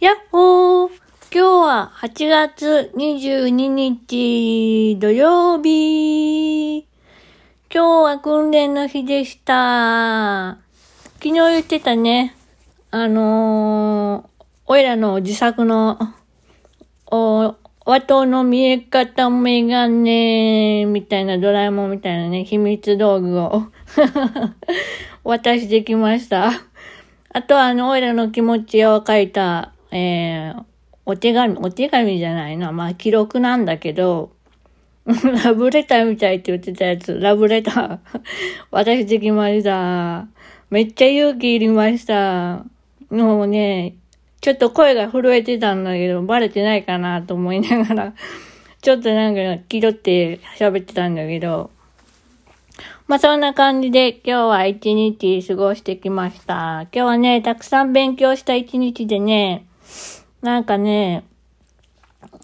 やっほー今日は8月22日土曜日今日は訓練の日でした。昨日言ってたね。あのー、おいらの自作の、お、的の見え方メガネみたいなドラえもんみたいなね、秘密道具を 渡してきました。あとはあの、おいらの気持ちを書いた、えー、お手紙、お手紙じゃないな。まあ、記録なんだけど、ラブレターみたいって言ってたやつ、ラブレター。渡してきました。めっちゃ勇気いりました。もうね、ちょっと声が震えてたんだけど、バレてないかなと思いながら、ちょっとなんか気取って喋ってたんだけど、まあそんな感じで今日は一日過ごしてきました。今日はね、たくさん勉強した一日でね、なんかね、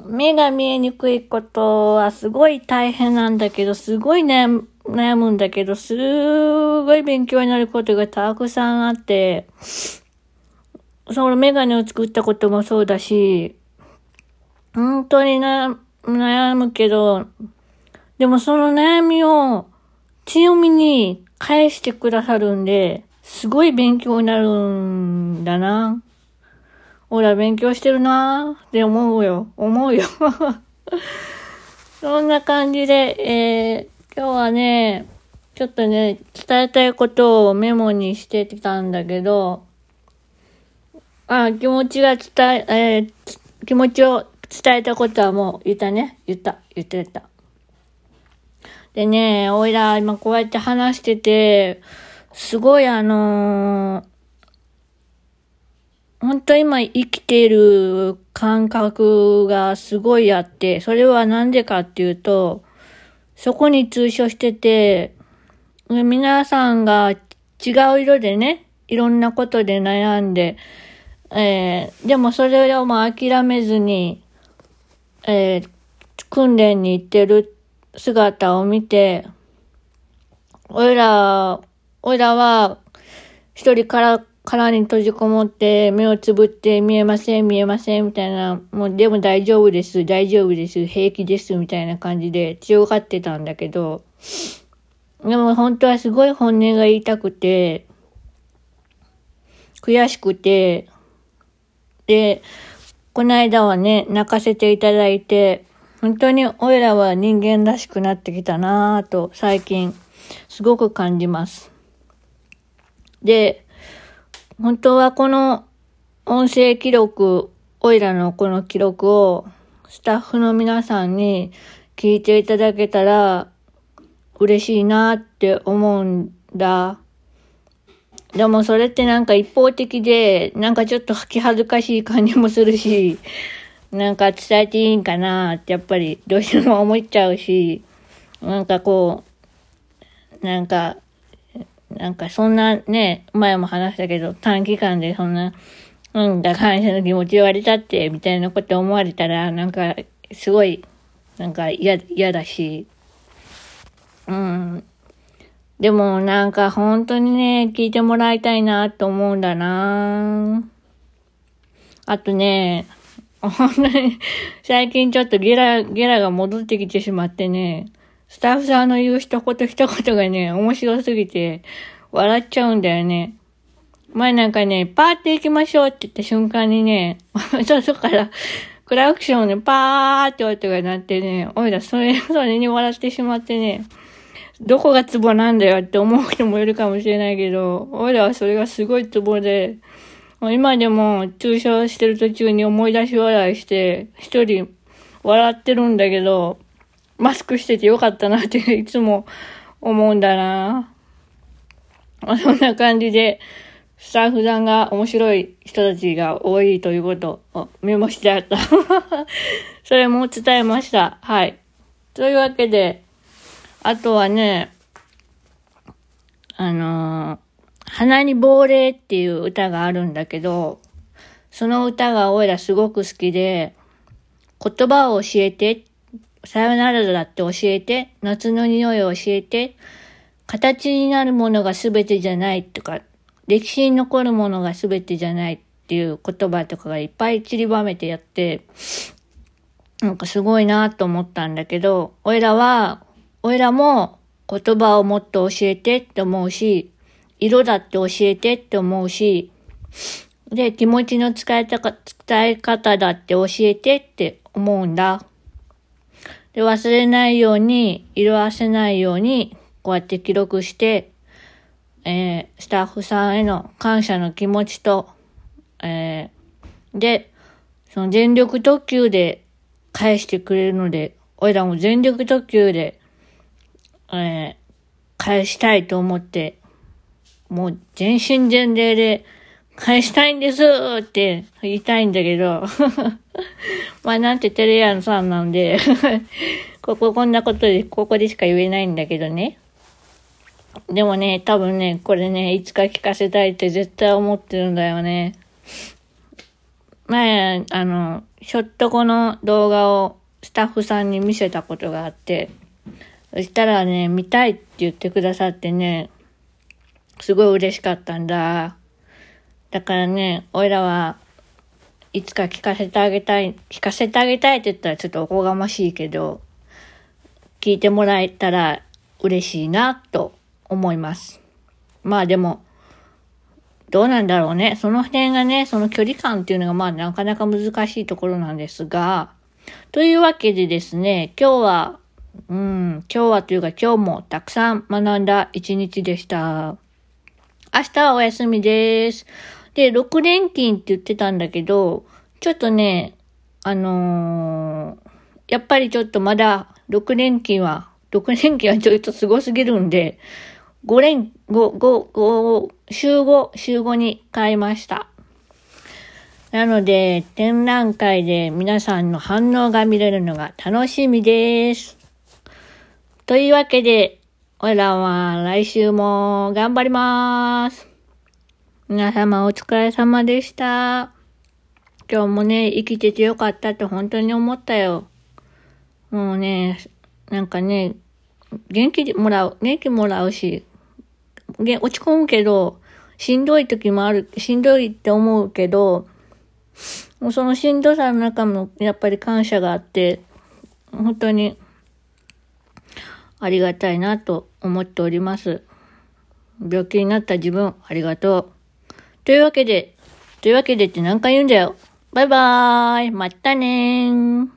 目が見えにくいことはすごい大変なんだけど、すごい悩む悩むんだけど、すごい勉強になることがたくさんあって、そのメガネを作ったこともそうだし、本当に悩むけど、でもその悩みを強みに返してくださるんで、すごい勉強になるんだな。俺は勉強してるなって思うよ。思うよ。そんな感じで、えー、今日はね、ちょっとね、伝えたいことをメモにしてたんだけど、あ、気持ちが伝え、えー気持ちを伝えたことはもう言ったね。言った。言ってた。でね、おいら今こうやって話してて、すごいあのー本当今生きている感覚がすごいあって、それはなんでかっていうと、そこに通所してて、皆さんが違う色でね、いろんなことで悩んで、えー、でもそれをもう諦めずに、えー、訓練に行ってる姿を見て、おいら、おいらは一人から、殻に閉じこもって目をつぶって見えません見えませんみたいな、もうでも大丈夫です。大丈夫です。平気ですみたいな感じで強がってたんだけど、でも本当はすごい本音が言いたくて、悔しくて、で、この間はね、泣かせていただいて、本当においらは人間らしくなってきたなぁと最近すごく感じます。で、本当はこの音声記録、おいらのこの記録をスタッフの皆さんに聞いていただけたら嬉しいなって思うんだ。でもそれってなんか一方的で、なんかちょっと気恥ずかしい感じもするし、なんか伝えていいんかなってやっぱりどうしても思っちゃうし、なんかこう、なんかなんかそんなね、前も話したけど、短期間でそんな、うんだ、感謝の気持ち言われたって、みたいなこと思われたら、なんか、すごい、なんか嫌、嫌だし、うん。でもなんか本当にね、聞いてもらいたいなと思うんだな。あとね、本当に、最近ちょっとゲラ、ゲラが戻ってきてしまってね、スタッフさんの言う一言一言がね、面白すぎて、笑っちゃうんだよね。前なんかね、パーって行きましょうって言った瞬間にね、そう、そっから、クラクションでパーって音が鳴ってね、おいら、それ、それに笑ってしまってね、どこがツボなんだよって思う人もいるかもしれないけど、おいらはそれがすごいツボで、今でも注射してる途中に思い出し笑いして、一人笑ってるんだけど、マスクしててよかったなっていつも思うんだな。そんな感じで、スタッフさんが面白い人たちが多いということをメモしてあった。それも伝えました。はい。というわけで、あとはね、あのー、花に亡霊っていう歌があるんだけど、その歌がおいらすごく好きで、言葉を教えて、さよならだって教えて、夏の匂いを教えて、形になるものが全てじゃないとか、歴史に残るものが全てじゃない。っていう言葉とかがいっぱい散りばめてやって、なんかすごいなと思ったんだけど、おいらは、おいらも言葉をもっと教えてって思うし、色だって教えてって思うし、で、気持ちの使いたか、伝え方だって教えてって思うんだ。で、忘れないように、色あせないように、こうやって記録して、えー、スタッフさんへの感謝の気持ちと、えー、で、その全力特急で返してくれるので、おいらも全力特急で、えー、返したいと思って、もう全身全霊で返したいんですって言いたいんだけど、まあなんてテレアンさんなんで こここんなことで、ここでしか言えないんだけどね。でもね、多分ね、これね、いつか聞かせたいって絶対思ってるんだよね。前、あの、ひょっとこの動画をスタッフさんに見せたことがあって、そしたらね、見たいって言ってくださってね、すごい嬉しかったんだ。だからね、おいらはいつか聞かせてあげたい、聞かせてあげたいって言ったらちょっとおこがましいけど、聞いてもらえたら嬉しいなと思います。まあでも、どうなんだろうね。その辺がね、その距離感っていうのがまあなかなか難しいところなんですが、というわけでですね、今日は、うん、今日はというか今日もたくさん学んだ一日でした。明日はお休みです。で、6連勤って言ってたんだけど、ちょっとね、あのー、やっぱりちょっとまだ6連勤は、6連勤はちょっとすごすぎるんで、5連、5、5、5、週5、週5に変えました。なので、展覧会で皆さんの反応が見れるのが楽しみです。というわけで、おいらは来週も頑張ります。皆様お疲れ様でした。今日もね、生きててよかったって本当に思ったよ。もうね、なんかね、元気もらう、元気もらうし、落ち込むけど、しんどい時もある、しんどいって思うけど、もうそのしんどさの中もやっぱり感謝があって、本当にありがたいなと思っております。病気になった自分、ありがとう。というわけで、というわけでって何回言うんだよ。バイバーイ。またねー。